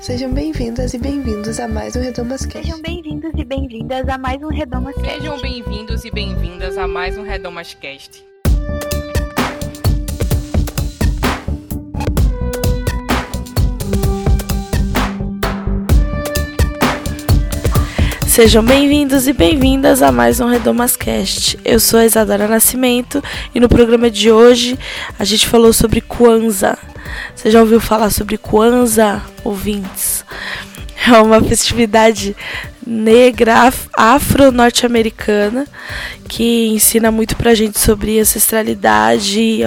Sejam bem-vindas e bem-vindos a mais um Redomas Cast. Sejam bem-vindos e bem-vindas a mais um Redomas Cast. Sejam bem-vindos e bem-vindas a mais um Redomas Cast. Sejam bem-vindos e bem-vindas a mais um Redomascast. Eu sou a Isadora Nascimento e no programa de hoje a gente falou sobre Kwanzaa. Você já ouviu falar sobre Kwanzaa, ouvintes? É uma festividade negra afro-norte-americana que ensina muito pra gente sobre ancestralidade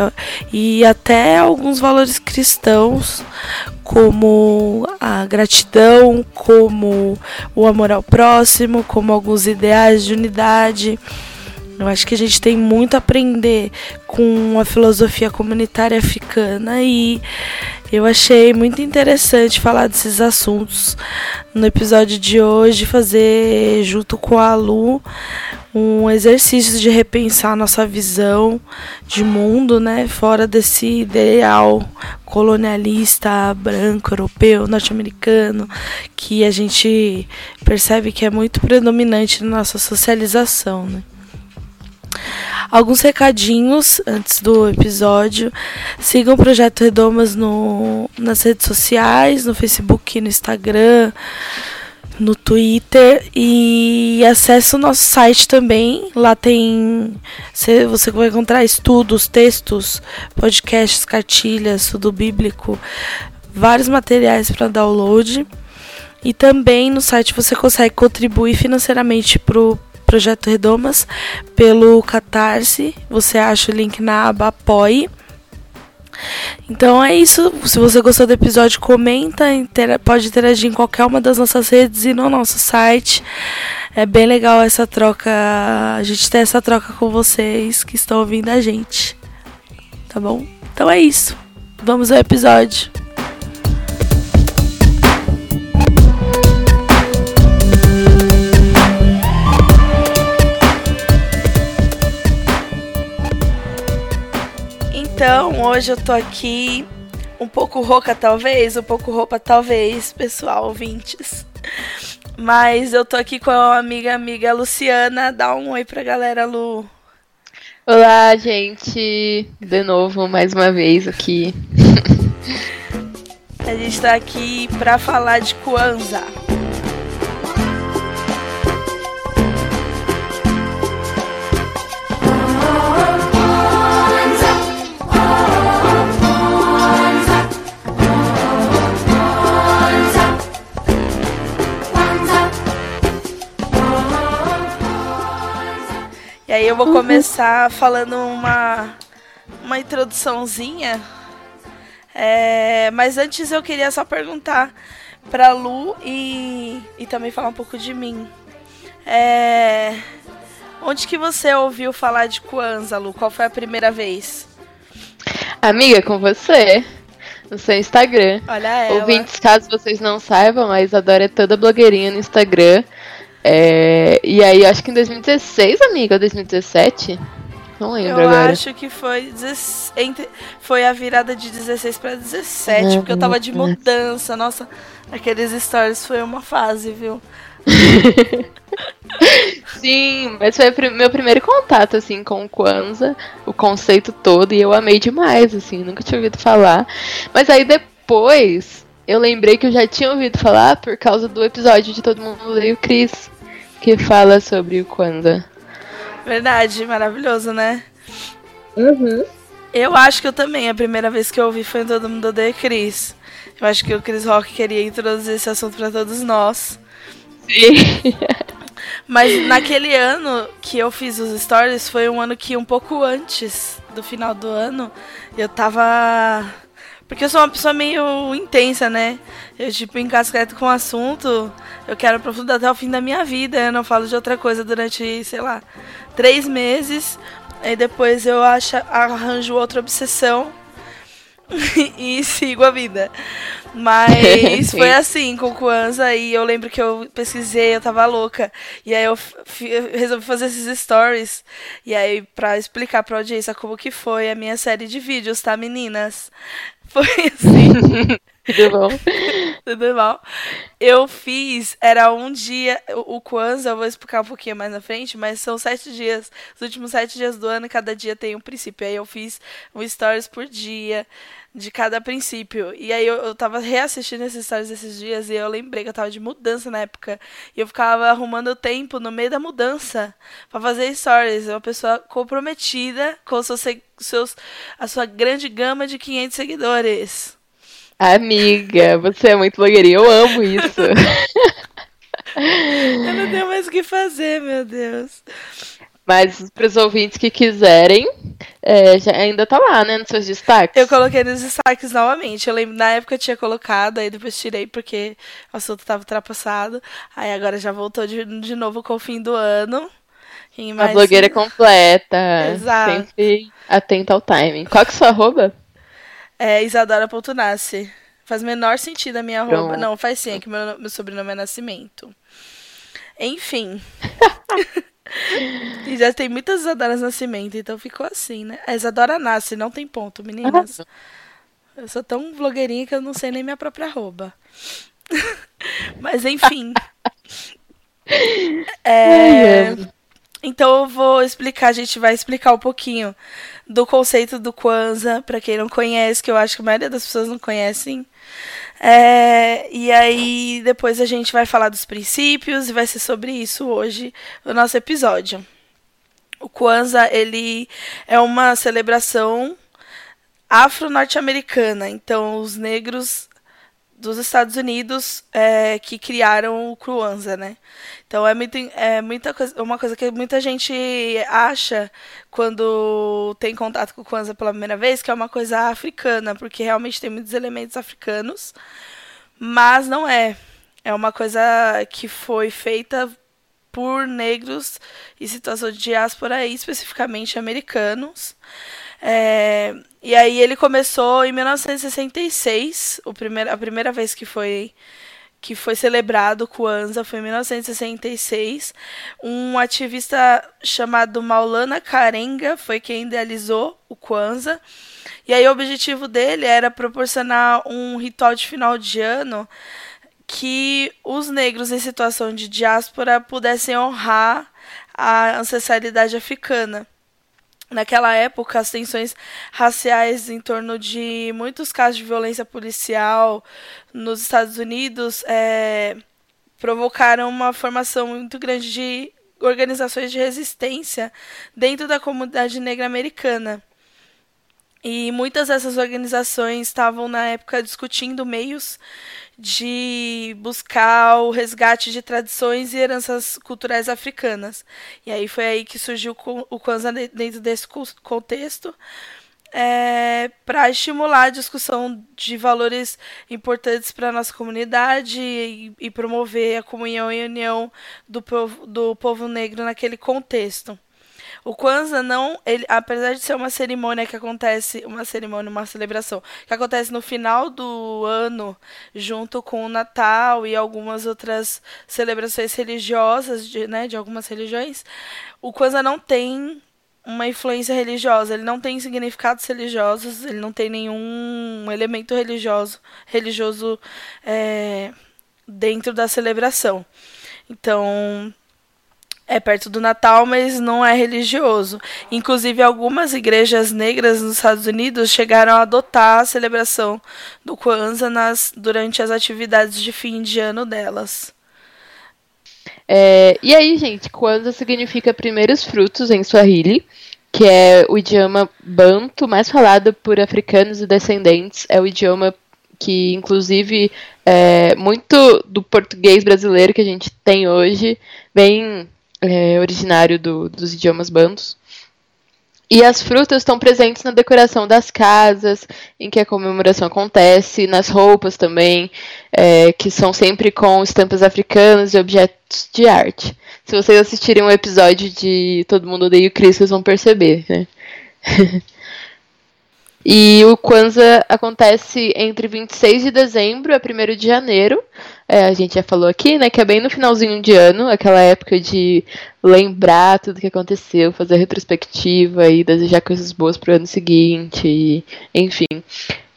e até alguns valores cristãos, como a gratidão, como o amor ao próximo, como alguns ideais de unidade. Eu acho que a gente tem muito a aprender com a filosofia comunitária africana e eu achei muito interessante falar desses assuntos no episódio de hoje, fazer junto com a Lu um exercício de repensar nossa visão de mundo, né, fora desse ideal colonialista branco, europeu, norte-americano, que a gente percebe que é muito predominante na nossa socialização, né? Alguns recadinhos antes do episódio. Sigam o Projeto Redomas no, nas redes sociais, no Facebook, no Instagram, no Twitter e acesse o nosso site também. Lá tem você, vai encontrar estudos, textos, podcasts, cartilhas, tudo bíblico, vários materiais para download. E também no site você consegue contribuir financeiramente para o Projeto Redomas pelo Catarse. Você acha o link na aba Apoie. Então é isso. Se você gostou do episódio, comenta, pode interagir em qualquer uma das nossas redes e no nosso site. É bem legal essa troca, a gente ter essa troca com vocês que estão ouvindo a gente. Tá bom? Então é isso. Vamos ao episódio. Então, hoje eu tô aqui um pouco rouca, talvez, um pouco roupa, talvez, pessoal, ouvintes. Mas eu tô aqui com a amiga amiga Luciana. Dá um oi pra galera, Lu. Olá, gente. De novo, mais uma vez aqui. a gente tá aqui pra falar de Kwanzaa. E aí eu vou começar falando uma, uma introduçãozinha. É, mas antes eu queria só perguntar pra Lu e, e também falar um pouco de mim. É, onde que você ouviu falar de Kwanzaa, Lu? Qual foi a primeira vez? Amiga, com você. No seu Instagram. Olha ela. Ouvintes, caso vocês não saibam, a Isadora é toda blogueirinha no Instagram. É, e aí, acho que em 2016, amiga, 2017? Não lembro eu agora. Eu acho que foi, entre, foi a virada de 16 para 17, uhum, porque eu tava de mudança. Nossa, aqueles stories foi uma fase, viu? Sim, mas foi meu primeiro contato, assim, com o Kwanzaa, o conceito todo, e eu amei demais, assim, nunca tinha ouvido falar. Mas aí depois, eu lembrei que eu já tinha ouvido falar por causa do episódio de Todo Mundo Leio Cris, que fala sobre o Kwanzaa. Verdade, maravilhoso, né? Uhum. Eu acho que eu também, a primeira vez que eu ouvi foi em Todo Mundo Odeia Cris. Eu acho que o Chris Rock queria introduzir esse assunto para todos nós. Sim. Mas naquele ano que eu fiz os stories, foi um ano que um pouco antes do final do ano, eu tava porque eu sou uma pessoa meio intensa, né? Eu, tipo, encasqueto com o assunto, eu quero aprofundar até o fim da minha vida. Eu não falo de outra coisa durante, sei lá, três meses. Aí depois eu acho, arranjo outra obsessão e sigo a vida. Mas foi assim com o Kwanzaa e eu lembro que eu pesquisei, eu tava louca. E aí eu, eu resolvi fazer esses stories. E aí, pra explicar pra audiência como que foi a minha série de vídeos, tá, meninas? Foi assim. Tudo bom? Tudo mal. Eu fiz, era um dia, o, o Kwanzaa, eu vou explicar um pouquinho mais na frente, mas são sete dias, os últimos sete dias do ano, cada dia tem um princípio. Aí eu fiz um stories por dia de cada princípio. E aí eu, eu tava reassistindo esses stories esses dias e eu lembrei que eu tava de mudança na época. E eu ficava arrumando tempo no meio da mudança para fazer stories. Uma pessoa comprometida com seus, seus, a sua grande gama de 500 seguidores. Amiga, você é muito blogueirinha, eu amo isso. eu não tenho mais o que fazer, meu Deus. Mas para os ouvintes que quiserem, é, já, ainda tá lá, né, nos seus destaques. Eu coloquei nos destaques novamente. Eu lembro, na época eu tinha colocado, aí depois tirei porque o assunto tava ultrapassado. Aí agora já voltou de, de novo com o fim do ano. A blogueira completa. Exato. Sempre atenta ao timing. Qual que é a sua arroba? É Isadora.nasce. Faz menor sentido a minha arroba. Não, faz sim, é que meu, meu sobrenome é Nascimento. Enfim. e já tem muitas Isadoras Nascimento, então ficou assim, né? A Isadora nasce, não tem ponto, meninas. Eu sou tão blogueirinha que eu não sei nem minha própria arroba. Mas enfim. é... Então eu vou explicar, a gente vai explicar um pouquinho do conceito do Kwanzaa, para quem não conhece, que eu acho que a maioria das pessoas não conhecem. É, e aí depois a gente vai falar dos princípios e vai ser sobre isso hoje o nosso episódio. O Kwanzaa, ele é uma celebração afro-norte-americana. Então, os negros dos Estados Unidos é, que criaram o Kwanzaa, né? Então é, muito, é muita coisa, uma coisa que muita gente acha quando tem contato com o Kwanzaa pela primeira vez, que é uma coisa africana, porque realmente tem muitos elementos africanos, mas não é. É uma coisa que foi feita por negros em situação de diáspora, especificamente americanos. É, e aí ele começou em 1966, o primeiro, a primeira vez que foi que foi celebrado o Kwanzaa foi em 1966. Um ativista chamado Maulana Karenga foi quem idealizou o Kwanzaa. E aí o objetivo dele era proporcionar um ritual de final de ano que os negros em situação de diáspora pudessem honrar a ancestralidade africana. Naquela época, as tensões raciais em torno de muitos casos de violência policial nos Estados Unidos é, provocaram uma formação muito grande de organizações de resistência dentro da comunidade negra americana. E muitas dessas organizações estavam, na época, discutindo meios de buscar o resgate de tradições e heranças culturais africanas. E aí foi aí que surgiu o Kwanzaa dentro desse contexto. É, para estimular a discussão de valores importantes para a nossa comunidade e, e, promover a comunhão e união do povo, do povo negro naquele contexto. O Kwanzaa não, ele, apesar de ser uma cerimônia que acontece, uma cerimônia, uma celebração, que acontece no final do ano, junto com o Natal e algumas outras celebrações religiosas, de, né, de algumas religiões, o Kwanzaa não tem uma influência religiosa, ele não tem significados religiosos, ele não tem nenhum elemento religioso, religioso é, dentro da celebração. Então, é perto do Natal, mas não é religioso. Inclusive, algumas igrejas negras nos Estados Unidos chegaram a adotar a celebração do Kwanzaa nas, durante as atividades de fim de ano delas. É, e aí, gente, Kwanzaa significa primeiros frutos em Swahili, que é o idioma banto mais falado por africanos e descendentes. É o idioma que, inclusive, é, muito do português brasileiro que a gente tem hoje vem é, originário do, dos idiomas bantos. E as frutas estão presentes na decoração das casas em que a comemoração acontece, nas roupas também, é, que são sempre com estampas africanas e objetos de arte. Se vocês assistirem um episódio de Todo Mundo Odeia o Chris, vocês vão perceber, né? E o Kwanzaa acontece entre 26 de dezembro a 1 de janeiro. É, a gente já falou aqui, né, que é bem no finalzinho de ano, aquela época de lembrar tudo que aconteceu, fazer retrospectiva e desejar coisas boas para o ano seguinte, e, enfim.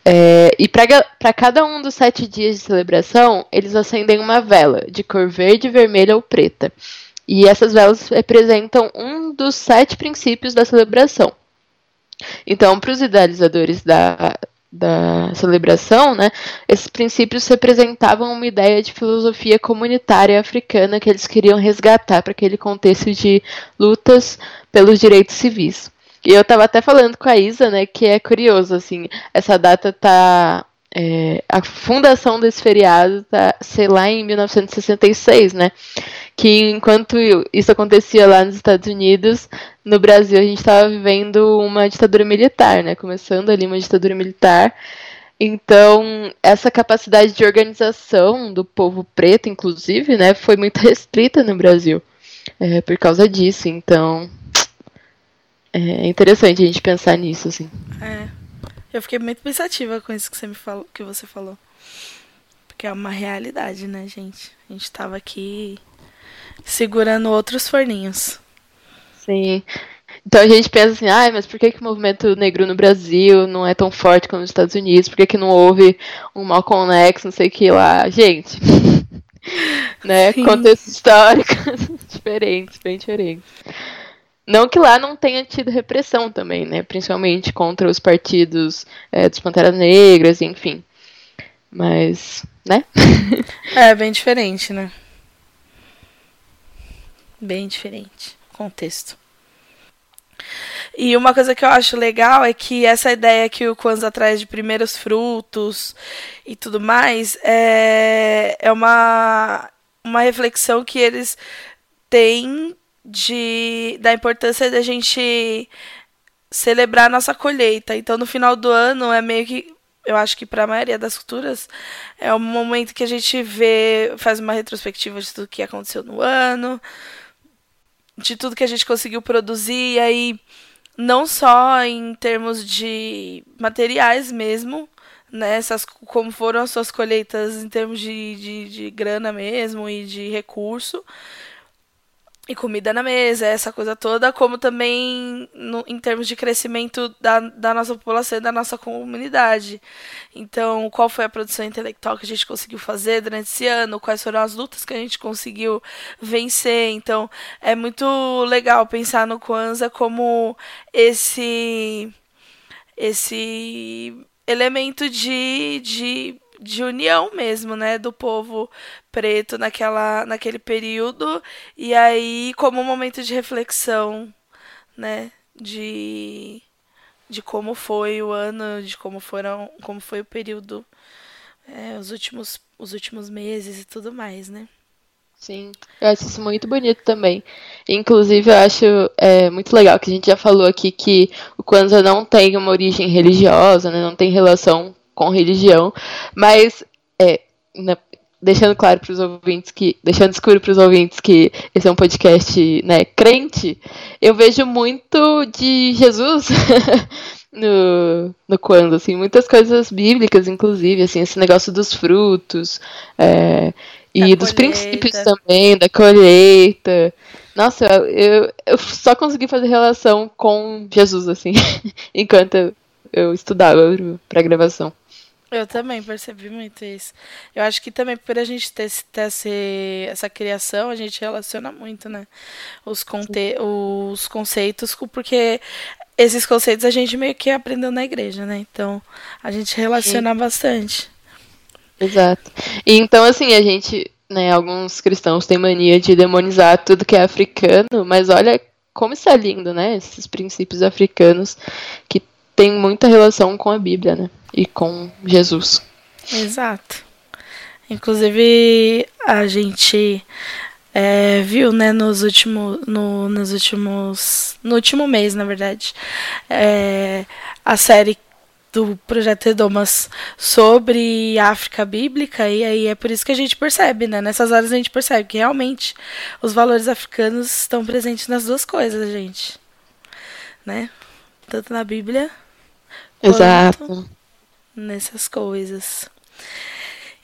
É, e para cada um dos sete dias de celebração, eles acendem uma vela de cor verde, vermelha ou preta. E essas velas representam um dos sete princípios da celebração. Então, para os idealizadores da, da celebração, né, esses princípios representavam uma ideia de filosofia comunitária africana que eles queriam resgatar para aquele contexto de lutas pelos direitos civis. E eu estava até falando com a Isa, né, que é curioso, assim, essa data tá é, a fundação desse feriado tá, sei lá, em 1966, né? Que enquanto isso acontecia lá nos Estados Unidos, no Brasil a gente estava vivendo uma ditadura militar, né? Começando ali uma ditadura militar. Então, essa capacidade de organização do povo preto, inclusive, né, foi muito restrita no Brasil é, por causa disso. Então, é interessante a gente pensar nisso, assim. É. Eu fiquei muito pensativa com isso que você me falou, que você falou. Porque é uma realidade, né, gente? A gente tava aqui segurando outros forninhos. Sim. Então a gente pensa assim, ah, mas por que, que o movimento negro no Brasil não é tão forte como nos Estados Unidos? Por que, que não houve um Malcolm X, não sei o que lá? Gente, né? Sim. Contexto histórico diferentes, bem diferentes. Não que lá não tenha tido repressão também, né? Principalmente contra os partidos é, dos Panteras Negras, enfim. Mas, né? é, bem diferente, né? Bem diferente. Contexto. E uma coisa que eu acho legal é que essa ideia que o Kwanzaa traz de primeiros frutos e tudo mais é, é uma, uma reflexão que eles têm de da importância da gente celebrar a nossa colheita. Então, no final do ano é meio que eu acho que para a maioria das culturas é o momento que a gente vê, faz uma retrospectiva de tudo que aconteceu no ano, de tudo que a gente conseguiu produzir, e aí não só em termos de materiais mesmo, né, essas, como foram as suas colheitas em termos de, de, de grana mesmo e de recurso, e comida na mesa, essa coisa toda, como também no, em termos de crescimento da, da nossa população e da nossa comunidade. Então, qual foi a produção intelectual que a gente conseguiu fazer durante esse ano, quais foram as lutas que a gente conseguiu vencer. Então, é muito legal pensar no Kwanzaa como esse esse elemento de, de de união mesmo, né, do povo preto naquela, naquele período e aí como um momento de reflexão, né, de de como foi o ano, de como foram, como foi o período, é, os últimos os últimos meses e tudo mais, né? Sim, eu acho isso muito bonito também. Inclusive, eu acho é, muito legal que a gente já falou aqui que o Kwanzaa não tem uma origem religiosa, né, não tem relação com religião, mas é, na, deixando claro para os ouvintes que, deixando escuro para os ouvintes que esse é um podcast, né, crente, eu vejo muito de Jesus no, no quando, assim, muitas coisas bíblicas, inclusive, assim, esse negócio dos frutos, é, e da dos colheita. princípios também, da colheita. Nossa, eu, eu só consegui fazer relação com Jesus, assim, enquanto eu estudava para gravação. Eu também percebi muito isso. Eu acho que também por a gente ter, ter esse, essa criação, a gente relaciona muito, né? Os, conte os conceitos, porque esses conceitos a gente meio que aprendeu na igreja, né? Então a gente relaciona Sim. bastante. Exato. E então, assim, a gente, né, alguns cristãos têm mania de demonizar tudo que é africano, mas olha como isso é lindo, né? Esses princípios africanos que tem muita relação com a Bíblia, né? E com Jesus. Exato. Inclusive, a gente é, viu, né, nos últimos, no, nos últimos, no último mês, na verdade, é, a série do Projeto Edomas sobre a África Bíblica, e aí é por isso que a gente percebe, né? Nessas horas a gente percebe que realmente os valores africanos estão presentes nas duas coisas, gente. Né? Tanto na Bíblia Exato. Nessas coisas.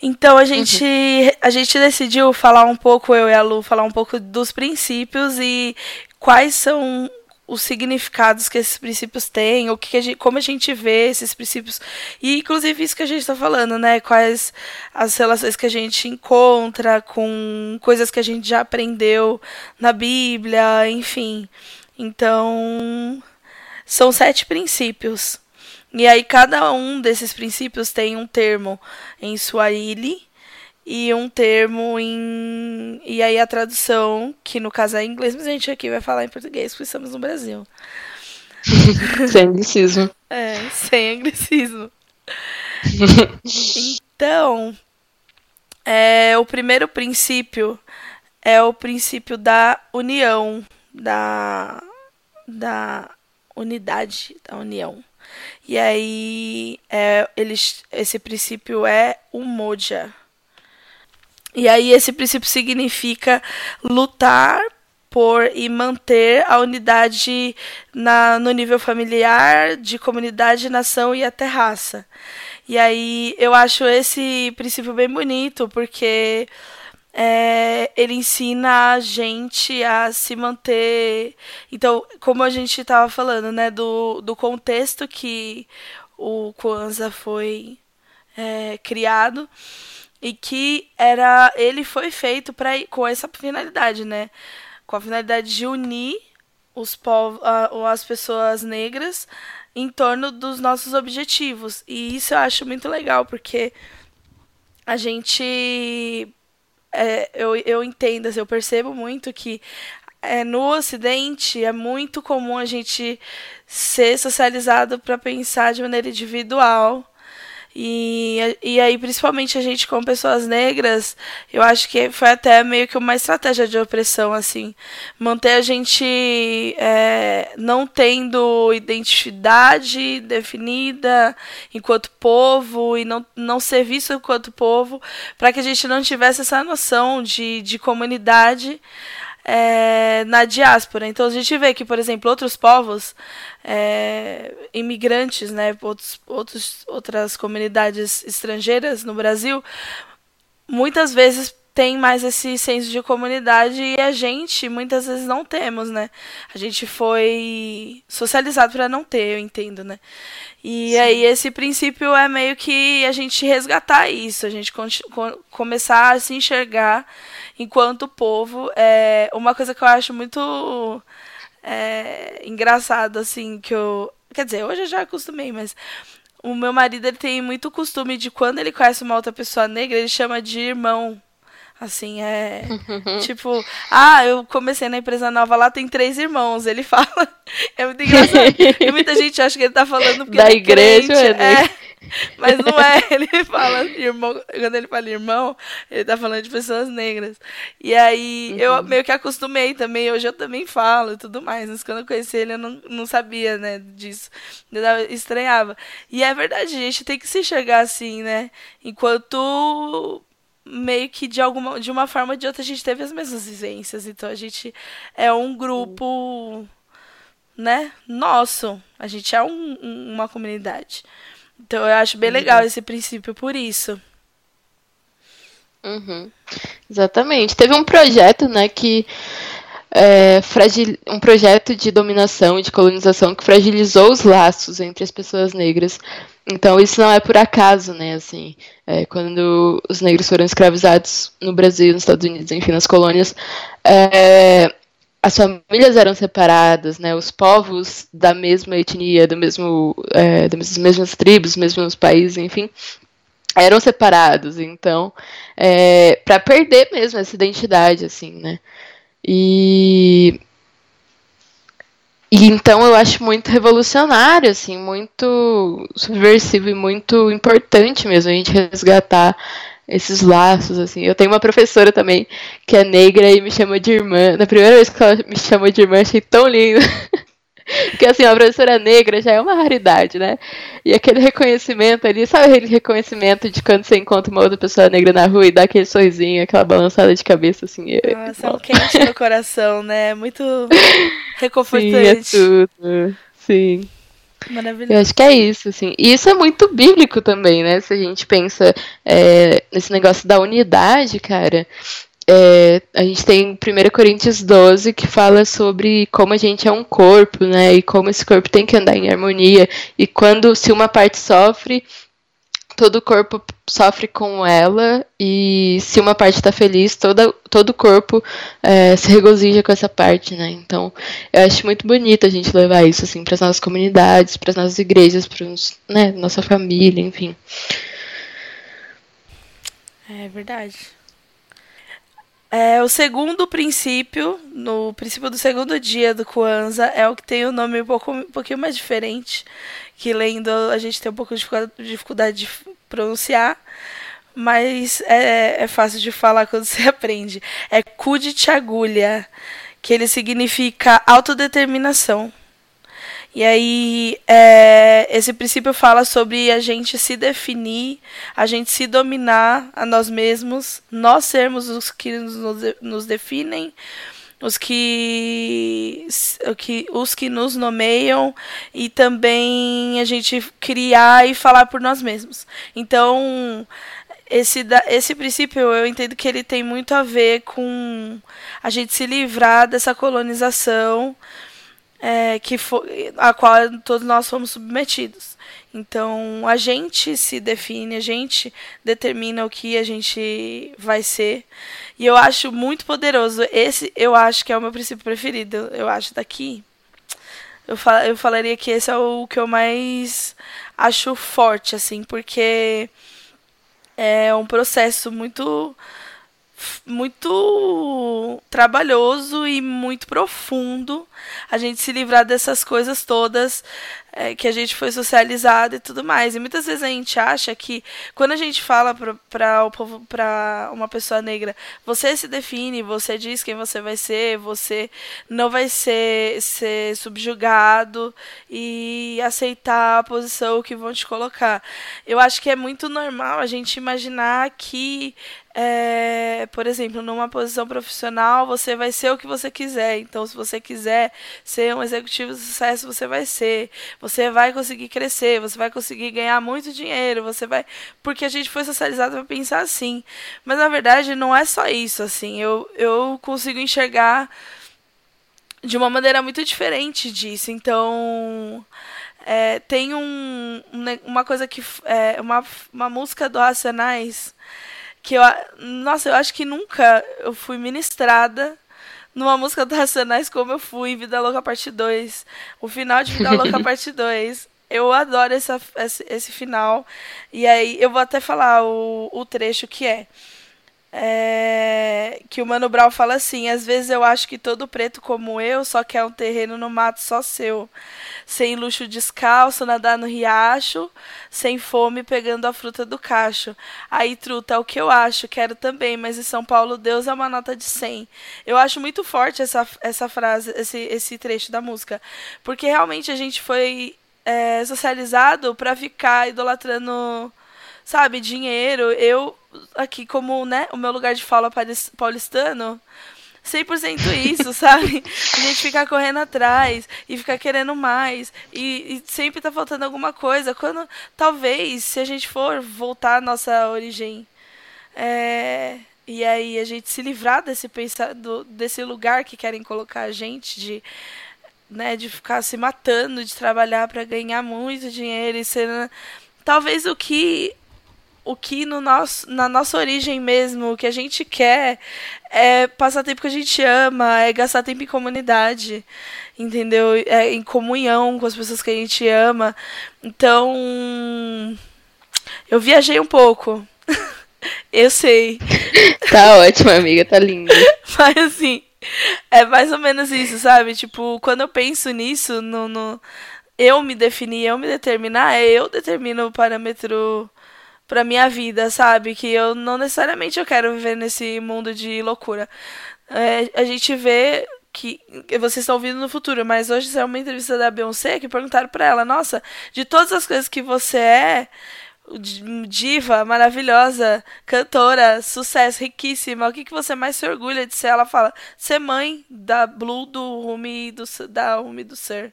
Então a gente, uhum. a gente decidiu falar um pouco, eu e a Lu, falar um pouco dos princípios e quais são os significados que esses princípios têm, o que a gente, como a gente vê esses princípios. E inclusive isso que a gente está falando, né? Quais as relações que a gente encontra com coisas que a gente já aprendeu na Bíblia, enfim. Então, são sete princípios. E aí cada um desses princípios tem um termo em Swahili e um termo em. E aí a tradução, que no caso é em inglês, mas a gente aqui vai falar em português, porque estamos no Brasil. sem anglicismo. É, sem anglicismo. então, é, o primeiro princípio é o princípio da união, da, da unidade, da união. E aí, é, eles, esse princípio é o moja, e aí esse princípio significa lutar por e manter a unidade na, no nível familiar, de comunidade, nação e até raça. E aí eu acho esse princípio bem bonito, porque é, ele ensina a gente a se manter. Então, como a gente estava falando, né, do, do contexto que o Kwanzaa foi é, criado e que era ele foi feito para com essa finalidade, né? Com a finalidade de unir os povos, as pessoas negras em torno dos nossos objetivos. E isso eu acho muito legal, porque a gente é, eu, eu entendo, assim, eu percebo muito que é, no Ocidente é muito comum a gente ser socializado para pensar de maneira individual e, e aí, principalmente a gente com pessoas negras, eu acho que foi até meio que uma estratégia de opressão, assim. Manter a gente é, não tendo identidade definida enquanto povo e não, não ser visto enquanto povo, para que a gente não tivesse essa noção de, de comunidade é, na diáspora. Então a gente vê que, por exemplo, outros povos é, imigrantes, né, outros, outros, outras comunidades estrangeiras no Brasil, muitas vezes tem mais esse senso de comunidade e a gente muitas vezes não temos, né? A gente foi socializado para não ter, eu entendo, né? E Sim. aí esse princípio é meio que a gente resgatar isso, a gente começar a se enxergar enquanto povo. É uma coisa que eu acho muito é, engraçado, assim, que eu. Quer dizer, hoje eu já acostumei, mas o meu marido ele tem muito costume de quando ele conhece uma outra pessoa negra, ele chama de irmão. Assim, é. tipo, ah, eu comecei na empresa nova lá, tem três irmãos. Ele fala. É muito engraçado. e muita gente acha que ele tá falando porque. Da é igreja, crente, né? é. Mas não é, ele fala irmão, quando ele fala irmão, ele tá falando de pessoas negras. E aí uhum. eu meio que acostumei também, hoje eu também falo e tudo mais. Mas quando eu conheci ele eu não, não sabia, né, disso. Eu estranhava. E é verdade, a gente tem que se enxergar assim, né? Enquanto meio que de alguma de uma forma ou de outra a gente teve as mesmas vivências. Então a gente é um grupo, né, nosso. A gente é um, uma comunidade. Então eu acho bem uhum. legal esse princípio por isso. Uhum. Exatamente. Teve um projeto, né, que é, fragil... um projeto de dominação e de colonização que fragilizou os laços entre as pessoas negras. Então isso não é por acaso, né? Assim, é, quando os negros foram escravizados no Brasil, nos Estados Unidos, enfim, nas colônias, é, as famílias eram separadas, né? Os povos da mesma etnia, do mesmo, é, das mesmas tribos, mesmos países, enfim, eram separados. Então, é, para perder mesmo essa identidade, assim, né? E e então eu acho muito revolucionário, assim, muito subversivo e muito importante mesmo a gente resgatar esses laços, assim. Eu tenho uma professora também que é negra e me chama de irmã. Na primeira vez que ela me chamou de irmã, achei tão lindo. Porque assim, uma professora negra já é uma raridade, né? E aquele reconhecimento ali, sabe aquele reconhecimento de quando você encontra uma outra pessoa negra na rua e dá aquele sorrisinho, aquela balançada de cabeça, assim. Nossa, é um quente no coração, né? Muito reconfortante. Sim, é tudo. Sim. Maravilhoso. Eu acho que é isso, assim. E isso é muito bíblico também, né? Se a gente pensa é, nesse negócio da unidade, cara. é, a gente tem 1 Coríntios 12 que fala sobre como a gente é um corpo, né? E como esse corpo tem que andar em harmonia. E quando, se uma parte sofre, todo o corpo sofre com ela e se uma parte está feliz, toda, todo o corpo é, se regozija com essa parte, né? Então, eu acho muito bonito a gente levar isso assim para as nossas comunidades, para as nossas igrejas, para né, nossa família, enfim. É verdade. É, o segundo princípio, no princípio do segundo dia do Kwanzaa, é o que tem o um nome um, pouco, um pouquinho mais diferente, que lendo a gente tem um pouco de dificuldade de pronunciar, mas é, é fácil de falar quando você aprende. É Kudit que ele significa autodeterminação. E aí, é, esse princípio fala sobre a gente se definir, a gente se dominar a nós mesmos, nós sermos os que nos, nos definem, os que, os que nos nomeiam e também a gente criar e falar por nós mesmos. Então, esse, esse princípio eu entendo que ele tem muito a ver com a gente se livrar dessa colonização é, que foi, a qual todos nós fomos submetidos. Então, a gente se define, a gente determina o que a gente vai ser. E eu acho muito poderoso. Esse, eu acho que é o meu princípio preferido. Eu acho daqui. Eu, fal, eu falaria que esse é o que eu mais acho forte, assim, porque é um processo muito muito trabalhoso e muito profundo a gente se livrar dessas coisas todas é, que a gente foi socializado e tudo mais. E muitas vezes a gente acha que quando a gente fala para o povo, para uma pessoa negra, você se define, você diz quem você vai ser, você não vai ser, ser subjugado e aceitar a posição que vão te colocar. Eu acho que é muito normal a gente imaginar que é, por exemplo, numa posição profissional, você vai ser o que você quiser. Então, se você quiser ser um executivo de sucesso, você vai ser. Você vai conseguir crescer, você vai conseguir ganhar muito dinheiro, você vai. Porque a gente foi socializado para pensar assim. Mas na verdade, não é só isso, assim. Eu, eu consigo enxergar de uma maneira muito diferente disso. Então. É, tem um, uma coisa que. É, uma, uma música do Racionais que eu, nossa, eu acho que nunca eu fui ministrada numa música do Racionais como eu fui Vida Louca Parte 2. O final de Vida Louca Parte 2. Eu adoro essa, esse, esse final. E aí eu vou até falar o, o trecho que é. É, que o Mano Brown fala assim: às vezes eu acho que todo preto como eu só quer um terreno no mato só seu, sem luxo descalço, nadar no riacho, sem fome pegando a fruta do cacho. Aí, truta, é o que eu acho, quero também, mas em São Paulo Deus é uma nota de 100. Eu acho muito forte essa, essa frase, esse, esse trecho da música, porque realmente a gente foi é, socializado para ficar idolatrando sabe, dinheiro. Eu, aqui, como, né, o meu lugar de fala paulistano, 100% isso, sabe? A gente ficar correndo atrás e ficar querendo mais e, e, sempre tá faltando alguma coisa. Quando, talvez, se a gente for voltar à nossa origem, é, e aí a gente se livrar desse, do, desse lugar que querem colocar a gente, de, né, de ficar se matando, de trabalhar para ganhar muito dinheiro e ser. Talvez o que o que no nosso, na nossa origem mesmo, o que a gente quer é passar tempo que a gente ama, é gastar tempo em comunidade, entendeu? É em comunhão com as pessoas que a gente ama. Então, eu viajei um pouco. eu sei. Tá ótimo, amiga, tá lindo. Mas assim, é mais ou menos isso, sabe? Tipo, quando eu penso nisso, no, no eu me definir, eu me determinar, é eu determino o parâmetro pra minha vida, sabe? Que eu não necessariamente eu quero viver nesse mundo de loucura. É, a gente vê que vocês estão ouvindo no futuro, mas hoje saiu uma entrevista da Beyoncé que perguntaram para ela: "Nossa, de todas as coisas que você é, diva, maravilhosa, cantora, sucesso, riquíssima, o que, que você mais se orgulha de ser?" Ela fala: "Ser mãe da Blue, do Rumi, do da Rumi do Ser."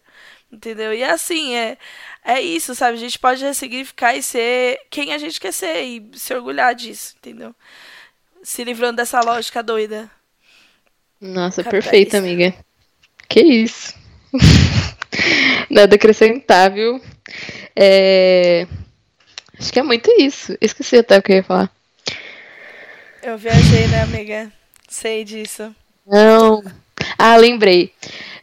Entendeu? E assim, é, é isso, sabe? A gente pode ressignificar e ser quem a gente quer ser e se orgulhar disso, entendeu? se livrando dessa lógica doida. Nossa, perfeito, amiga. Que isso. Nada acrescentável. É... Acho que é muito isso. Esqueci até o que eu ia falar. Eu viajei, né, amiga? Sei disso. Não. Ah, lembrei.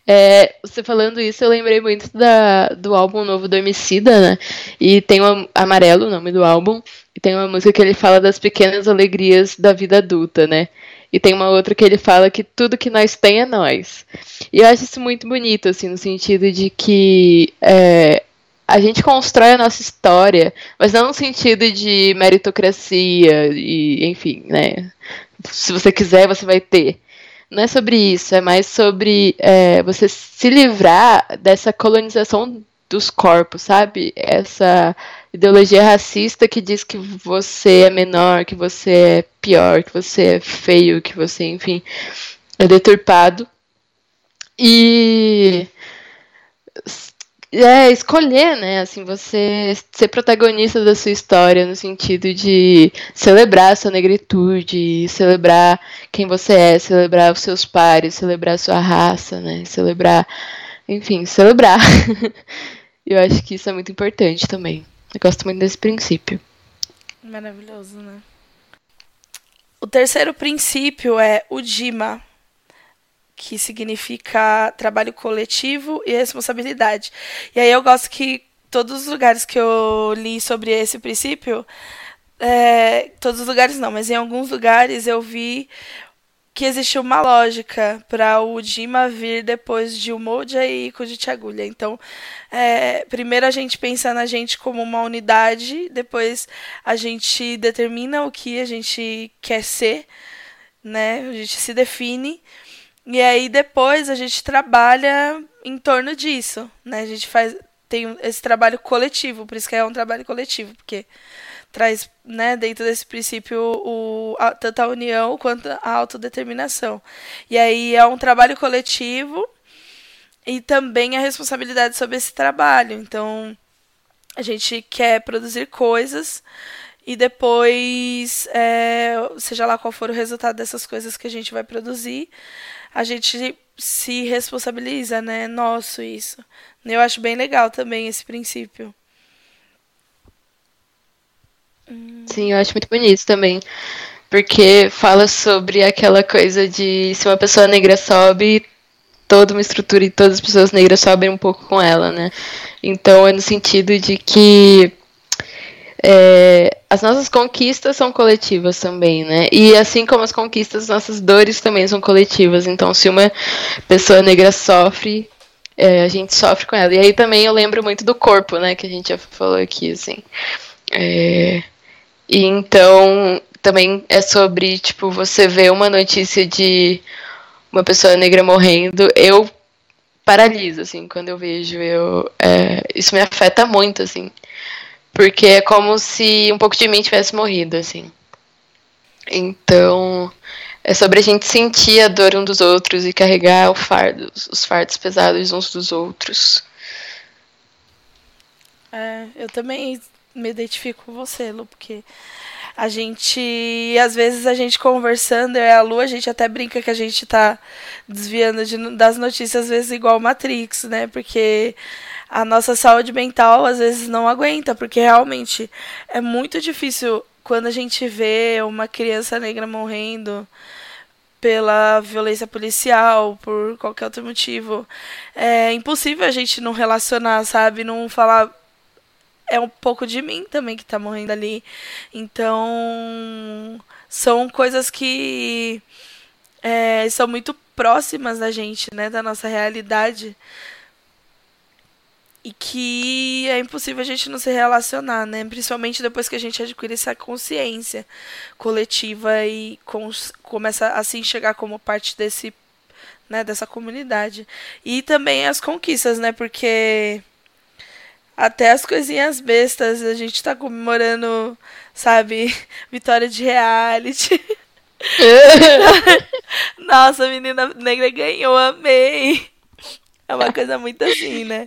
É, você falando isso, eu lembrei muito da, do álbum novo do Emicida, né? E tem o Amarelo, o nome do álbum, e tem uma música que ele fala das pequenas alegrias da vida adulta, né? E tem uma outra que ele fala que tudo que nós tem é nós. E eu acho isso muito bonito, assim, no sentido de que é, a gente constrói a nossa história, mas não no sentido de meritocracia e, enfim, né? Se você quiser, você vai ter não é sobre isso, é mais sobre é, você se livrar dessa colonização dos corpos, sabe? Essa ideologia racista que diz que você é menor, que você é pior, que você é feio, que você, enfim, é deturpado. E é, escolher, né? Assim, você ser protagonista da sua história no sentido de celebrar a sua negritude, celebrar quem você é, celebrar os seus pares, celebrar a sua raça, né? Celebrar, enfim, celebrar. Eu acho que isso é muito importante também. Eu gosto muito desse princípio. Maravilhoso, né? O terceiro princípio é o Dima, que significa trabalho coletivo e responsabilidade. E aí eu gosto que todos os lugares que eu li sobre esse princípio, é, todos os lugares não, mas em alguns lugares eu vi que existe uma lógica para o Dima vir depois de Umoja e Kujitiagulha. Então, é, primeiro a gente pensa na gente como uma unidade, depois a gente determina o que a gente quer ser, né? A gente se define e aí depois a gente trabalha em torno disso, né? A gente faz tem esse trabalho coletivo, por isso que é um trabalho coletivo, porque traz, né, dentro desse princípio o, a, tanto a união quanto a autodeterminação. E aí é um trabalho coletivo e também a responsabilidade sobre esse trabalho. Então, a gente quer produzir coisas e depois, é, seja lá qual for o resultado dessas coisas que a gente vai produzir, a gente se responsabiliza, né? Nosso isso. Eu acho bem legal também esse princípio. Sim, eu acho muito bonito também. Porque fala sobre aquela coisa de se uma pessoa negra sobe, toda uma estrutura e todas as pessoas negras sobem um pouco com ela, né? Então é no sentido de que é, as nossas conquistas são coletivas também, né? E assim como as conquistas, nossas dores também são coletivas. Então, se uma pessoa negra sofre, é, a gente sofre com ela. E aí também eu lembro muito do corpo, né? Que a gente já falou aqui, assim. É, e então também é sobre, tipo, você ver uma notícia de uma pessoa negra morrendo, eu paraliso, assim, quando eu vejo, eu, é, isso me afeta muito, assim. Porque é como se um pouco de mim tivesse morrido, assim. Então, é sobre a gente sentir a dor um dos outros e carregar fardo, os fardos pesados uns dos outros. É, eu também me identifico com você, Lu, porque a gente, às vezes a gente conversando, e a Lu, a gente até brinca que a gente tá desviando de, das notícias, às vezes igual Matrix, né? Porque a nossa saúde mental às vezes não aguenta, porque realmente é muito difícil quando a gente vê uma criança negra morrendo pela violência policial, por qualquer outro motivo. É impossível a gente não relacionar, sabe? Não falar. É um pouco de mim também que tá morrendo ali. Então. São coisas que. É, são muito próximas da gente, né? Da nossa realidade e que é impossível a gente não se relacionar, né? Principalmente depois que a gente adquire essa consciência coletiva e começa a se enxergar como parte desse, né, dessa comunidade. E também as conquistas, né? Porque até as coisinhas bestas a gente tá comemorando, sabe, vitória de reality. Nossa, a menina negra ganhou, amei. É uma coisa muito assim, né?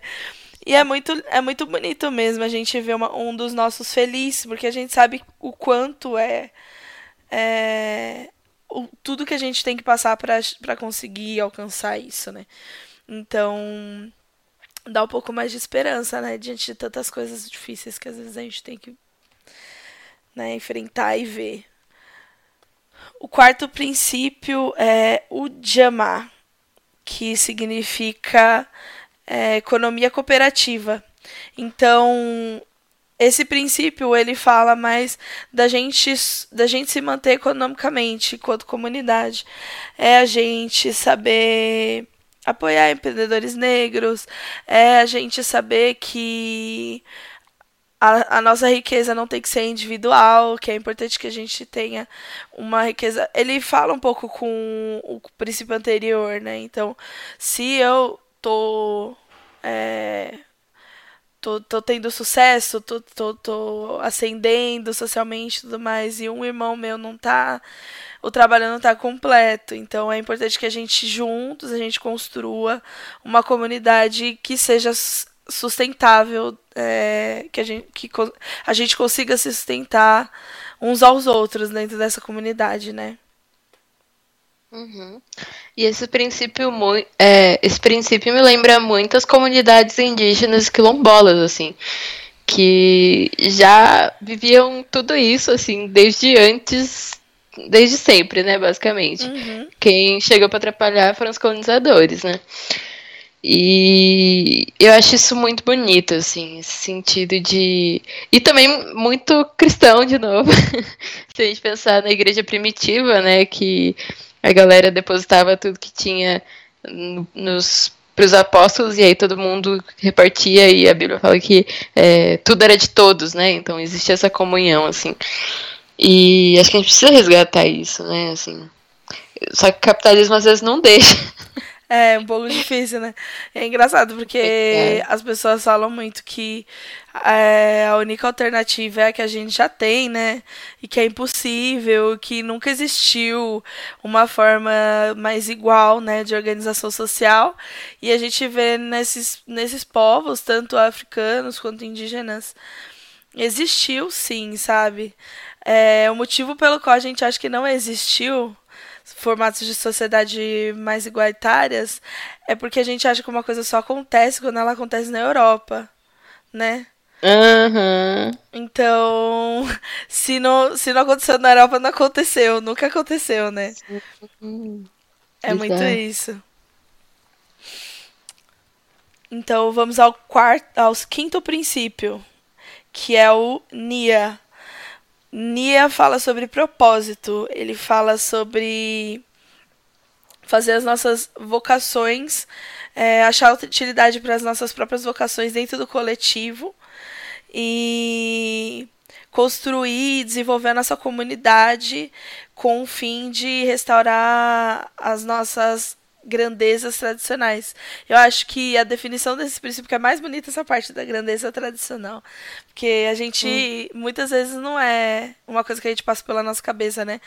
E é muito, é muito bonito mesmo a gente ver uma, um dos nossos felizes, porque a gente sabe o quanto é, é tudo que a gente tem que passar para conseguir alcançar isso, né? Então, dá um pouco mais de esperança, né? Diante de tantas coisas difíceis que às vezes a gente tem que né, enfrentar e ver. O quarto princípio é o Jama, que significa é, economia cooperativa. Então, esse princípio ele fala mais da gente da gente se manter economicamente enquanto comunidade é a gente saber apoiar empreendedores negros é a gente saber que a, a, nossa riqueza não tem que ser individual, que é importante que a gente tenha uma riqueza. Ele fala um pouco com o princípio anterior, né? Então, se eu tô é, tô, tô tendo sucesso, tô, tô, tô ascendendo socialmente e tudo mais, e um irmão meu não tá. O trabalho não tá completo. Então é importante que a gente juntos, a gente construa uma comunidade que seja sustentável, é, que, a gente, que a gente consiga se sustentar uns aos outros dentro dessa comunidade, né? Uhum. E esse princípio, é, esse princípio me lembra muitas comunidades indígenas quilombolas, assim, que já viviam tudo isso, assim, desde antes, desde sempre, né, basicamente. Uhum. Quem chegou para atrapalhar foram os colonizadores, né. E eu acho isso muito bonito, assim, esse sentido de. E também muito cristão, de novo. Se a gente pensar na igreja primitiva, né, que a galera depositava tudo que tinha nos para os apóstolos e aí todo mundo repartia e a Bíblia fala que é, tudo era de todos, né? Então existia essa comunhão assim. E acho que a gente precisa resgatar isso, né? Assim, só que o capitalismo às vezes não deixa. É um pouco difícil, né? É engraçado porque é. as pessoas falam muito que é, a única alternativa é a que a gente já tem, né? E que é impossível, que nunca existiu uma forma mais igual, né, de organização social. E a gente vê nesses, nesses povos, tanto africanos quanto indígenas, existiu sim, sabe? É, o motivo pelo qual a gente acha que não existiu formatos de sociedade mais igualitárias é porque a gente acha que uma coisa só acontece quando ela acontece na Europa, né? Uhum. Então, se não, se não aconteceu na Europa, não aconteceu. Nunca aconteceu, né? Uhum. É muito isso. Então, vamos ao quarto, ao quinto princípio, que é o NIA. NIA fala sobre propósito. Ele fala sobre fazer as nossas vocações, é, achar utilidade para as nossas próprias vocações dentro do coletivo e construir e desenvolver a nossa comunidade com o fim de restaurar as nossas grandezas tradicionais. Eu acho que a definição desse princípio que é mais bonita essa parte da grandeza tradicional, porque a gente hum. muitas vezes não é uma coisa que a gente passa pela nossa cabeça, né?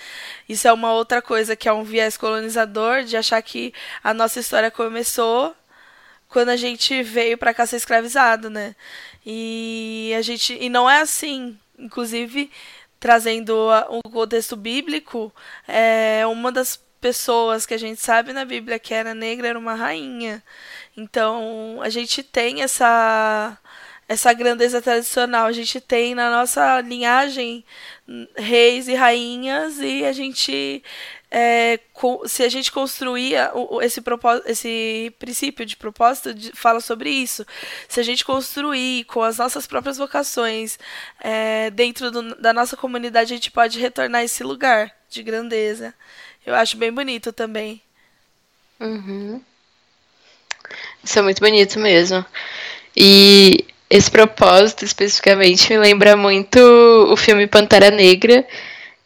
Isso é uma outra coisa que é um viés colonizador de achar que a nossa história começou quando a gente veio para cá ser escravizado, né? E a gente e não é assim, inclusive trazendo o contexto bíblico, é uma das pessoas que a gente sabe na Bíblia que era negra era uma rainha. Então, a gente tem essa essa grandeza tradicional. A gente tem na nossa linhagem reis e rainhas e a gente é, se a gente construir esse, esse princípio de propósito, fala sobre isso. Se a gente construir com as nossas próprias vocações é, dentro do, da nossa comunidade, a gente pode retornar esse lugar de grandeza. Eu acho bem bonito também. Uhum. Isso é muito bonito mesmo. E esse propósito especificamente me lembra muito o filme Pantera Negra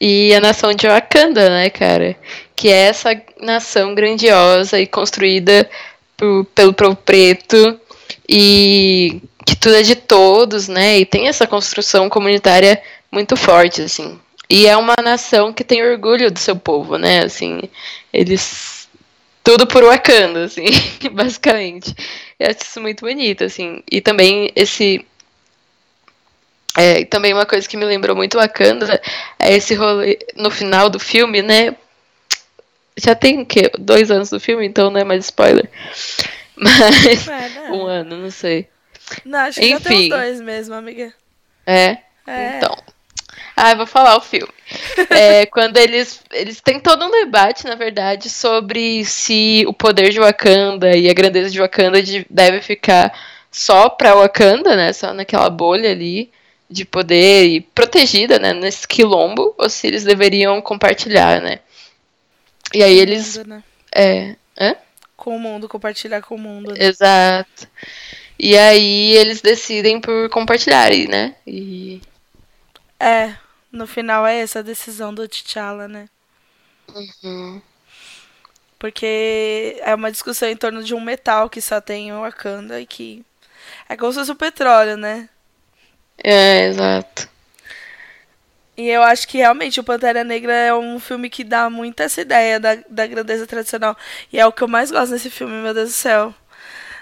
e a nação de Wakanda, né, cara? Que é essa nação grandiosa e construída por, pelo povo preto e que tudo é de todos, né? E tem essa construção comunitária muito forte, assim. E é uma nação que tem orgulho do seu povo, né? Assim, eles tudo por Wakanda, assim, basicamente. Eu acho isso muito bonito, assim. E também esse é, também uma coisa que me lembrou muito Wakanda é esse rolê no final do filme, né? Já tem o quê? Dois anos do filme, então não é mais spoiler. Mas. É, né? Um ano, não sei. Não, acho que Enfim. já tem dois mesmo, amiga. É? é. Então. Ah, eu vou falar o filme. é, quando eles. Eles têm todo um debate, na verdade, sobre se o poder de Wakanda e a grandeza de Wakanda deve ficar só pra Wakanda, né? Só naquela bolha ali de poder e protegida, né? Nesse quilombo, ou se eles deveriam compartilhar, né? E aí eles. Mundo, né? É. Hã? Com o mundo, compartilhar com o mundo. Né? Exato. E aí eles decidem por compartilharem, né? E. É, no final é essa a decisão do T'Challa, né? Uhum. Porque é uma discussão em torno de um metal que só tem o Wakanda e que. É como se fosse o petróleo, né? É, exato. E eu acho que realmente o Pantera Negra é um filme que dá muito essa ideia da, da grandeza tradicional. E é o que eu mais gosto nesse filme, meu Deus do céu.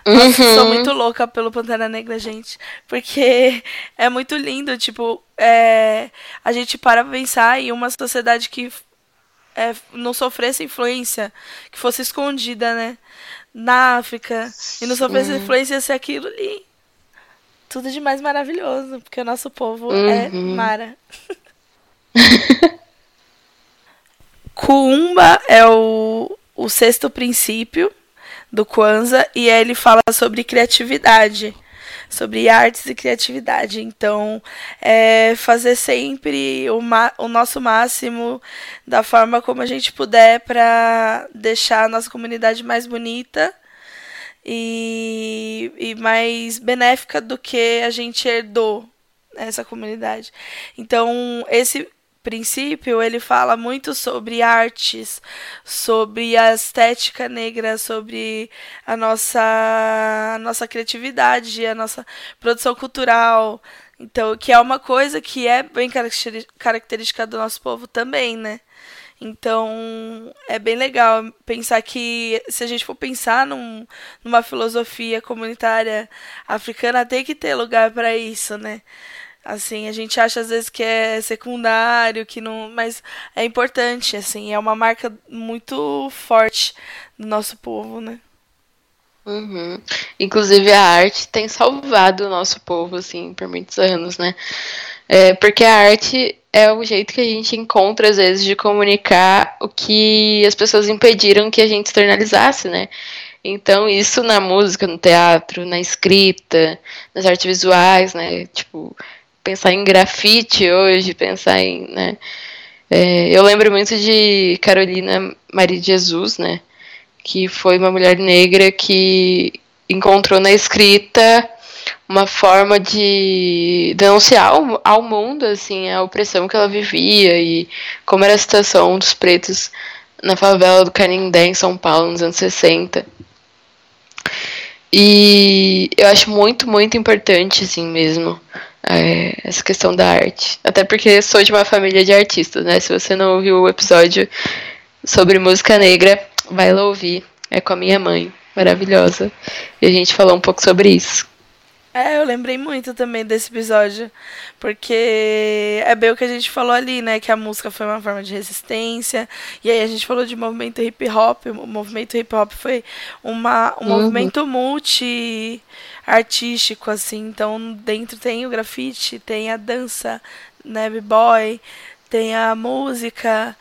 Nossa, uhum. sou muito louca pelo Pantera Negra, gente. Porque é muito lindo, tipo, é, a gente para pensar em uma sociedade que é, não sofresse influência, que fosse escondida, né? Na África. E não sofresse uhum. influência se aquilo ali. Tudo de mais maravilhoso, porque o nosso povo é uhum. é Mara. Kuumba é o, o sexto princípio do Kwanzaa e ele fala sobre criatividade, sobre artes e criatividade. Então, é fazer sempre o, o nosso máximo da forma como a gente puder para deixar a nossa comunidade mais bonita e, e mais benéfica do que a gente herdou essa comunidade. Então, esse princípio, ele fala muito sobre artes, sobre a estética negra, sobre a nossa, a nossa criatividade, a nossa produção cultural. Então, que é uma coisa que é bem característica do nosso povo também, né? Então, é bem legal pensar que, se a gente for pensar num, numa filosofia comunitária africana, tem que ter lugar para isso, né? Assim, a gente acha às vezes que é secundário, que não, mas é importante, assim, é uma marca muito forte do nosso povo, né? Uhum. Inclusive a arte tem salvado o nosso povo, assim, por muitos anos, né? É, porque a arte é o jeito que a gente encontra, às vezes, de comunicar o que as pessoas impediram que a gente externalizasse, né? Então, isso na música, no teatro, na escrita, nas artes visuais, né? Tipo, pensar em grafite hoje, pensar em, né? É, eu lembro muito de Carolina Maria de Jesus, né? Que foi uma mulher negra que encontrou na escrita uma forma de denunciar ao, ao mundo assim a opressão que ela vivia e como era a situação dos pretos na favela do Canindé em São Paulo nos anos 60. E eu acho muito, muito importante assim mesmo é, essa questão da arte. Até porque sou de uma família de artistas, né? Se você não ouviu o episódio sobre música negra, vai lá ouvir. É com a minha mãe, maravilhosa. E a gente falou um pouco sobre isso. É, eu lembrei muito também desse episódio, porque é bem o que a gente falou ali, né? Que a música foi uma forma de resistência, e aí a gente falou de movimento hip hop. O movimento hip hop foi uma, um uhum. movimento multi artístico, assim. Então, dentro tem o grafite, tem a dança, né, boy, tem a música,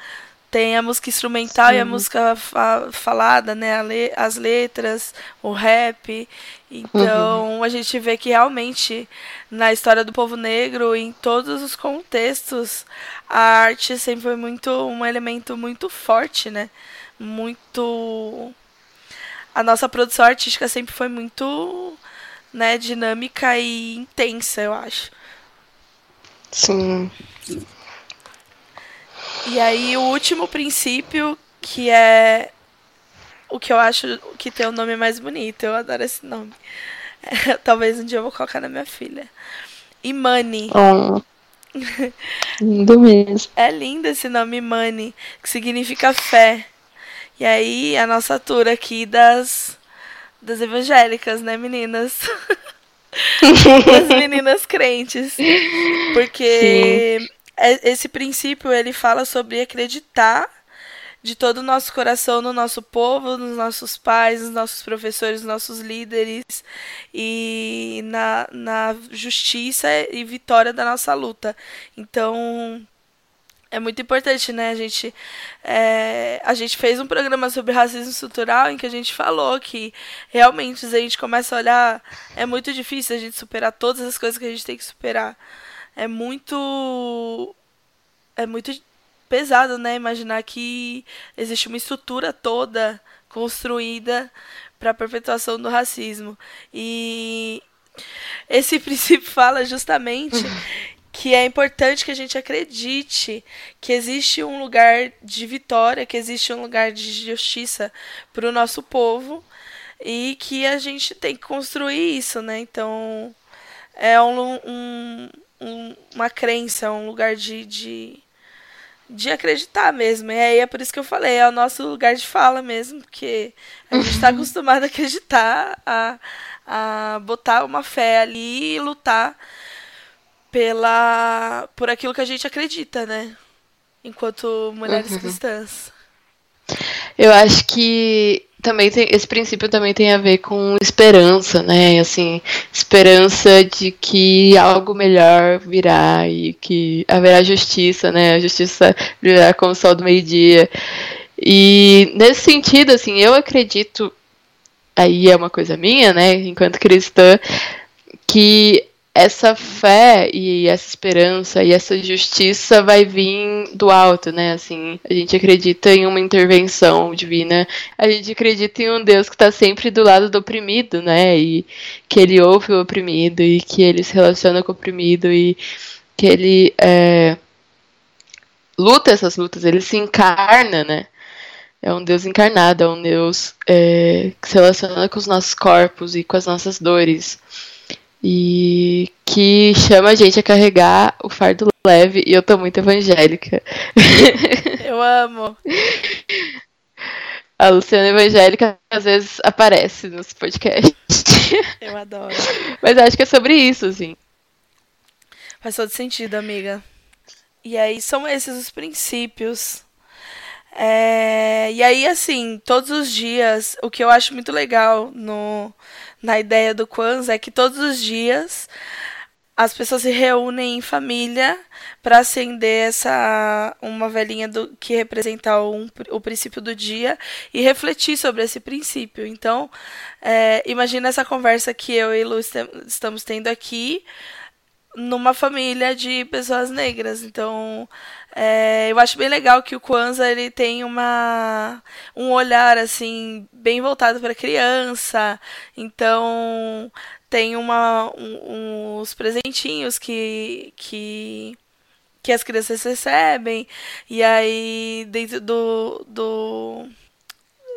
tem a música instrumental Sim. e a música fa falada, né, le as letras, o rap. Então, uhum. a gente vê que realmente na história do povo negro, em todos os contextos, a arte sempre foi muito um elemento muito forte, né? Muito a nossa produção artística sempre foi muito né, dinâmica e intensa, eu acho. Sim. E aí o último princípio, que é o que eu acho que tem o nome mais bonito, eu adoro esse nome. É, talvez um dia eu vou colocar na minha filha. Imani. Oh. lindo mesmo. É lindo esse nome Imani, que significa fé. E aí a nossa tour aqui das das evangélicas, né, meninas? das meninas crentes. Porque Sim. É, esse princípio ele fala sobre acreditar de todo o nosso coração no nosso povo, nos nossos pais, nos nossos professores, nos nossos líderes e na, na justiça e vitória da nossa luta. Então, é muito importante, né? A gente, é, a gente fez um programa sobre racismo estrutural em que a gente falou que realmente, se a gente começa a olhar, é muito difícil a gente superar todas as coisas que a gente tem que superar. É muito. É muito pesado, né? Imaginar que existe uma estrutura toda construída para a perpetuação do racismo. E esse princípio fala justamente que é importante que a gente acredite que existe um lugar de vitória, que existe um lugar de justiça para o nosso povo e que a gente tem que construir isso, né? Então é um, um, um uma crença, um lugar de, de de acreditar mesmo. E aí é por isso que eu falei, é o nosso lugar de fala mesmo, porque a gente está acostumado a acreditar, a, a botar uma fé ali e lutar pela por aquilo que a gente acredita, né? Enquanto mulheres uhum. cristãs. Eu acho que também tem, esse princípio também tem a ver com esperança, né? Assim, esperança de que algo melhor virá e que haverá justiça, né? A justiça virá como o sol do meio-dia. E nesse sentido, assim, eu acredito, aí é uma coisa minha, né, enquanto cristã, que essa fé e essa esperança e essa justiça vai vir do alto, né? Assim, a gente acredita em uma intervenção divina, a gente acredita em um Deus que está sempre do lado do oprimido, né? E que ele ouve o oprimido e que ele se relaciona com o oprimido e que ele é, luta essas lutas, ele se encarna, né? É um Deus encarnado, é um Deus é, que se relaciona com os nossos corpos e com as nossas dores e que chama a gente a carregar o fardo leve e eu tô muito evangélica. Eu amo. A Luciana Evangélica às vezes aparece nos podcasts. Eu adoro. Mas acho que é sobre isso, assim. Faz todo sentido, amiga. E aí são esses os princípios. É... E aí, assim, todos os dias, o que eu acho muito legal no, na ideia do Kwanzaa é que todos os dias as pessoas se reúnem em família para acender essa uma velhinha do, que representa um, o princípio do dia e refletir sobre esse princípio. Então, é, imagina essa conversa que eu e Lu estamos tendo aqui numa família de pessoas negras. Então, é, eu acho bem legal que o Kwanzaa ele tem uma um olhar assim bem voltado para criança. Então tem uma um, uns presentinhos que que que as crianças recebem e aí dentro do, do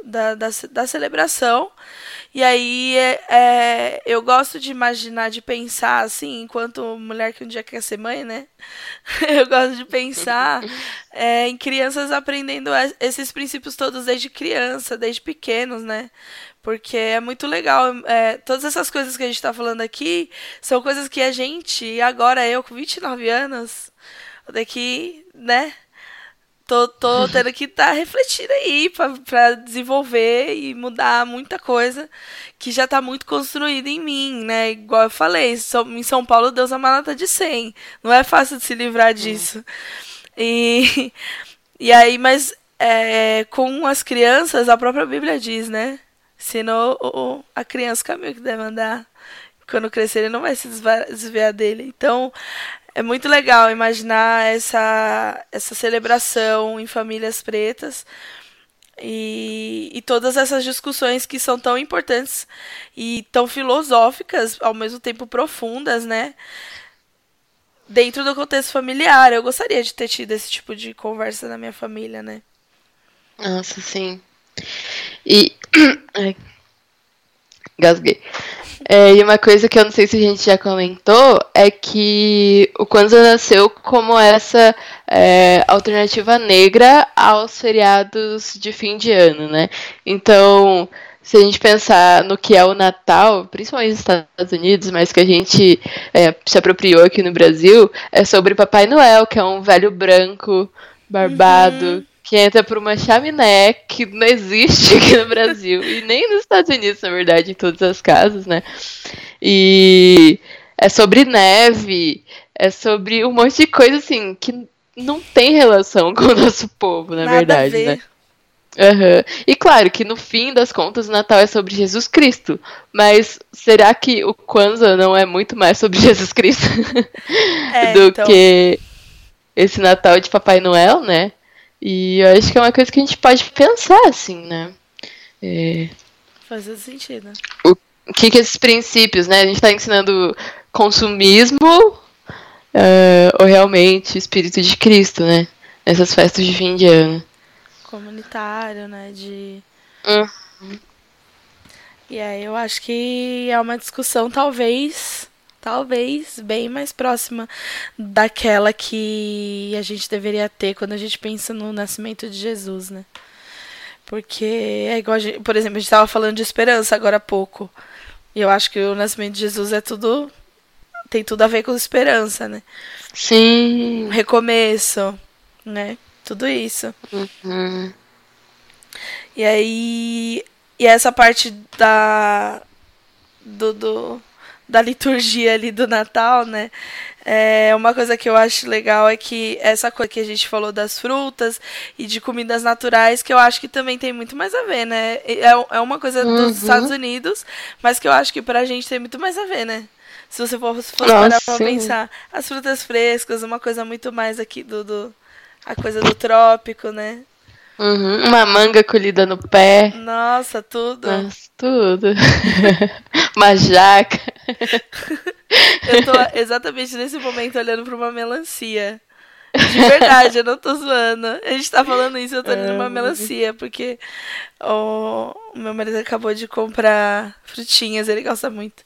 da, da, da celebração e aí é, é, eu gosto de imaginar, de pensar assim, enquanto mulher que um dia quer ser mãe, né? eu gosto de pensar é, em crianças aprendendo esses princípios todos desde criança, desde pequenos, né? Porque é muito legal. É, todas essas coisas que a gente está falando aqui são coisas que a gente, agora eu com 29 anos, daqui, né? Tô, tô tendo que estar tá refletindo aí para desenvolver e mudar muita coisa que já está muito construída em mim, né? Igual eu falei, em São Paulo Deus é uma nota de 100. Não é fácil de se livrar disso. E, e aí, mas é, com as crianças, a própria Bíblia diz, né? Ensinou o, a criança o caminho que deve andar. Quando crescer, ele não vai se desviar dele. Então, é muito legal imaginar essa, essa celebração em famílias pretas e, e todas essas discussões que são tão importantes e tão filosóficas, ao mesmo tempo profundas, né? Dentro do contexto familiar. Eu gostaria de ter tido esse tipo de conversa na minha família, né? Nossa, sim. E. Ai. Gasguei. É, e uma coisa que eu não sei se a gente já comentou é que o Kwanzaa nasceu como essa é, alternativa negra aos feriados de fim de ano, né? Então, se a gente pensar no que é o Natal, principalmente nos Estados Unidos, mas que a gente é, se apropriou aqui no Brasil, é sobre Papai Noel, que é um velho branco, barbado, uhum que entra por uma chaminé que não existe aqui no Brasil e nem nos Estados Unidos, na verdade, em todas as casas, né? E é sobre neve, é sobre um monte de coisa assim que não tem relação com o nosso povo, na Nada verdade, a ver. né? Aham. E claro que no fim das contas o Natal é sobre Jesus Cristo. Mas será que o Kwanzaa não é muito mais sobre Jesus Cristo É, do então. que esse Natal de Papai Noel, né? E eu acho que é uma coisa que a gente pode pensar, assim, né? É, Faz todo sentido. o que, que esses princípios, né? A gente tá ensinando consumismo é, ou realmente espírito de Cristo, né? Nessas festas de fim de ano. Comunitário, né? De. Hum. E aí eu acho que é uma discussão talvez, talvez bem mais próxima daquela que a gente deveria ter quando a gente pensa no nascimento de Jesus, né? Porque é igual, a gente, por exemplo, a gente estava falando de esperança agora há pouco. E eu acho que o nascimento de Jesus é tudo tem tudo a ver com esperança, né? Sim. Um recomeço, né? Tudo isso. Hum. E aí. E essa parte da. Do, do- da liturgia ali do Natal, né? É, uma coisa que eu acho legal é que essa coisa que a gente falou das frutas e de comidas naturais, que eu acho que também tem muito mais a ver, né? É, é uma coisa Uhum. dos Estados Unidos, mas que eu acho que pra gente tem muito mais a ver, né? Se você for, se Nossa, parar pra pensar, as frutas frescas, uma coisa muito mais aqui do, do a coisa do trópico, né? Uhum. Uma manga colhida no pé. Nossa, tudo. Nossa, tudo. Uma jaca. Eu tô exatamente nesse momento olhando pra uma melancia. De verdade, eu não tô zoando. A gente tá falando isso, eu tô olhando uma melancia, porque o meu marido acabou de comprar frutinhas, ele gosta muito.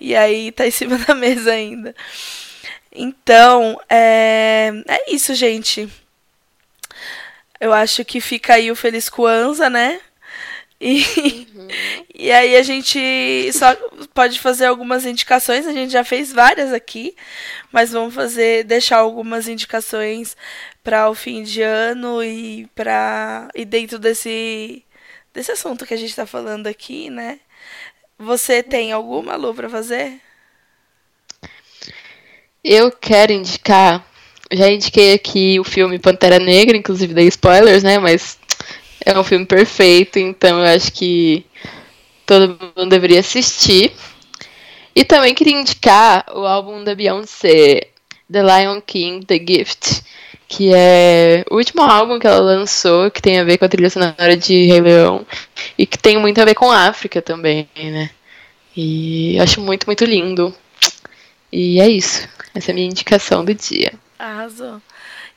E aí tá em cima da mesa ainda. Então, é, é isso, gente. Eu acho que fica aí o Feliz Kwanzaa, né? E, e aí a gente só pode fazer algumas indicações, a gente já fez várias aqui, mas vamos fazer deixar algumas indicações para o fim de ano e para e dentro desse desse assunto que a gente está falando aqui, né? Você tem alguma Lu para fazer? Eu quero indicar. Já indiquei aqui o filme Pantera Negra, inclusive dei spoilers, né? Mas é um filme perfeito, então eu acho que todo mundo deveria assistir. E também queria indicar o álbum da Beyoncé, The Lion King, The Gift, que é o último álbum que ela lançou, que tem a ver com a trilha sonora de Rei Leão, e que tem muito a ver com a África também, né? E acho muito, muito lindo. E é isso. Essa é a minha indicação do dia. Arrasou.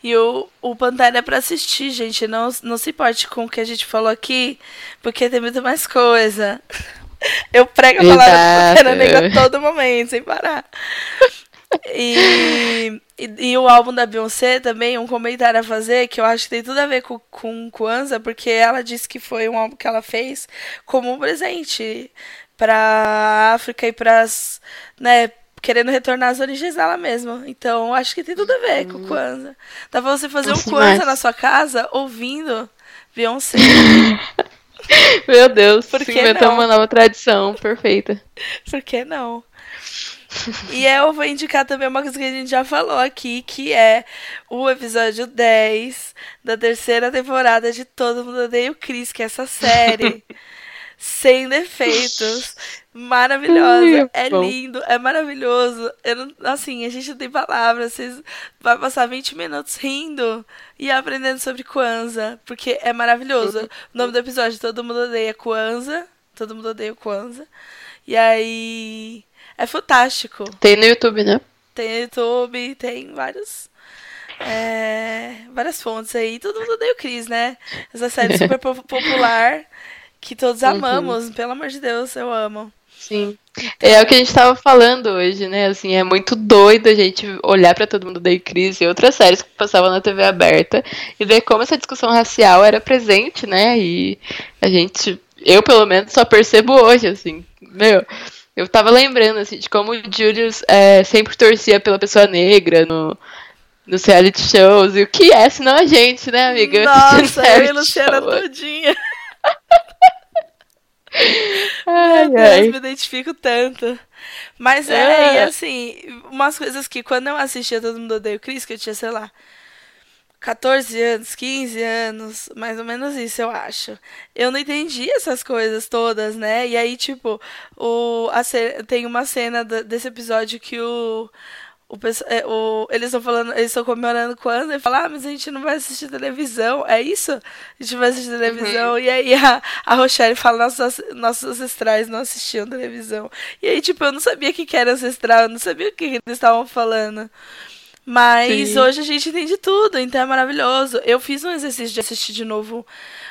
E o, o Pantera é pra assistir, gente. Não, não se importe com o que a gente falou aqui, porque tem muito mais coisa. Eu prego a palavra. Pantera Negra a todo momento, sem parar. E, e, e o álbum da Beyoncé também, um comentário a fazer, que eu acho que tem tudo a ver com, com Kwanzaa, porque ela disse que foi um álbum que ela fez como um presente pra África e pras, né, querendo retornar às origens dela mesma. Então, acho que tem tudo a ver com o Kwanzaa. Dá pra você fazer um Nossa, Kwanzaa demais. na sua casa ouvindo Beyoncé. Meu Deus, Por que inventamos não? uma nova tradição perfeita. Por que não? E eu vou indicar também uma coisa que a gente já falou aqui, que é o episódio 10 da terceira temporada de Todo Mundo Odeia o Chris, que é essa série sem defeitos, maravilhosa, é lindo, é maravilhoso. Eu não, assim, a gente não tem palavras, vocês vai passar 20 minutos rindo e aprendendo sobre Kwanzaa, porque é maravilhoso. O nome do episódio Todo Mundo Odeia Kwanzaa, Todo Mundo Odeia o Kwanzaa. E aí é fantástico. Tem no YouTube, né? Tem no YouTube, tem vários. é, várias fontes aí. Todo mundo odeia o Chris, né? Essa série super po- popular que todos Uhum. amamos. Pelo amor de Deus, eu amo. Sim. É o que a gente tava falando hoje, né? Assim, é muito doido a gente olhar pra todo mundo da crise e outras séries que passavam na TV aberta e ver como essa discussão racial era presente, né? E a gente, eu pelo menos só percebo hoje, assim, meu. Eu tava lembrando, assim, de como o Julius é, sempre torcia pela pessoa negra no, nos reality shows. E o que é, senão a gente, né, amiga? Nossa, eu e Luciana todinha. Ai, Meu ai. Deus, me identifico tanto. Mas é, É. e assim, umas coisas que quando eu assistia Todo Mundo Odeia o Chris, que eu tinha, sei lá, 14 anos, 15 anos, mais ou menos isso, eu acho. Eu não entendi essas coisas todas, né? E aí, tipo, o, a tem uma cena desse episódio que o. O, é, o- eles estão falando, eles estão comemorando quando e fala, ah, mas a gente não vai assistir televisão. É isso? A gente vai assistir televisão. E aí a, a Rochelle fala, nossos, nossos ancestrais não assistiam televisão. E aí, tipo, eu não sabia o que, que era ancestral, eu não sabia o que, que eles estavam falando. Mas Sim. hoje a gente entende tudo, então é maravilhoso. Eu fiz um exercício de assistir de novo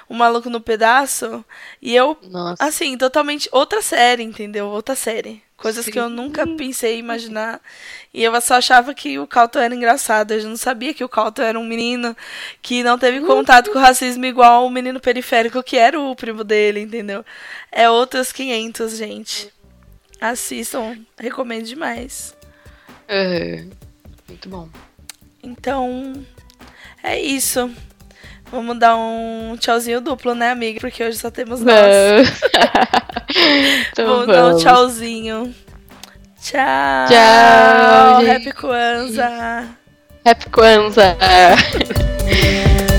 O Maluco no Pedaço e eu, Nossa. assim, totalmente outra série, entendeu? Outra série. Coisas que eu Sim. nunca pensei em imaginar. E eu só achava que o Calton era engraçado. Eu não sabia que o Calton era um menino que não teve contato com o racismo igual o menino periférico, que era o primo dele, entendeu? É outros 500, gente. Assistam, recomendo demais. É. Muito bom. Então, é isso. Vamos dar um tchauzinho duplo, né, amiga? Porque hoje só temos nós. Vamos. então Vamos dar um tchauzinho. Tchau. Tchau, gente. Happy Kwanzaa. Happy Kwanzaa.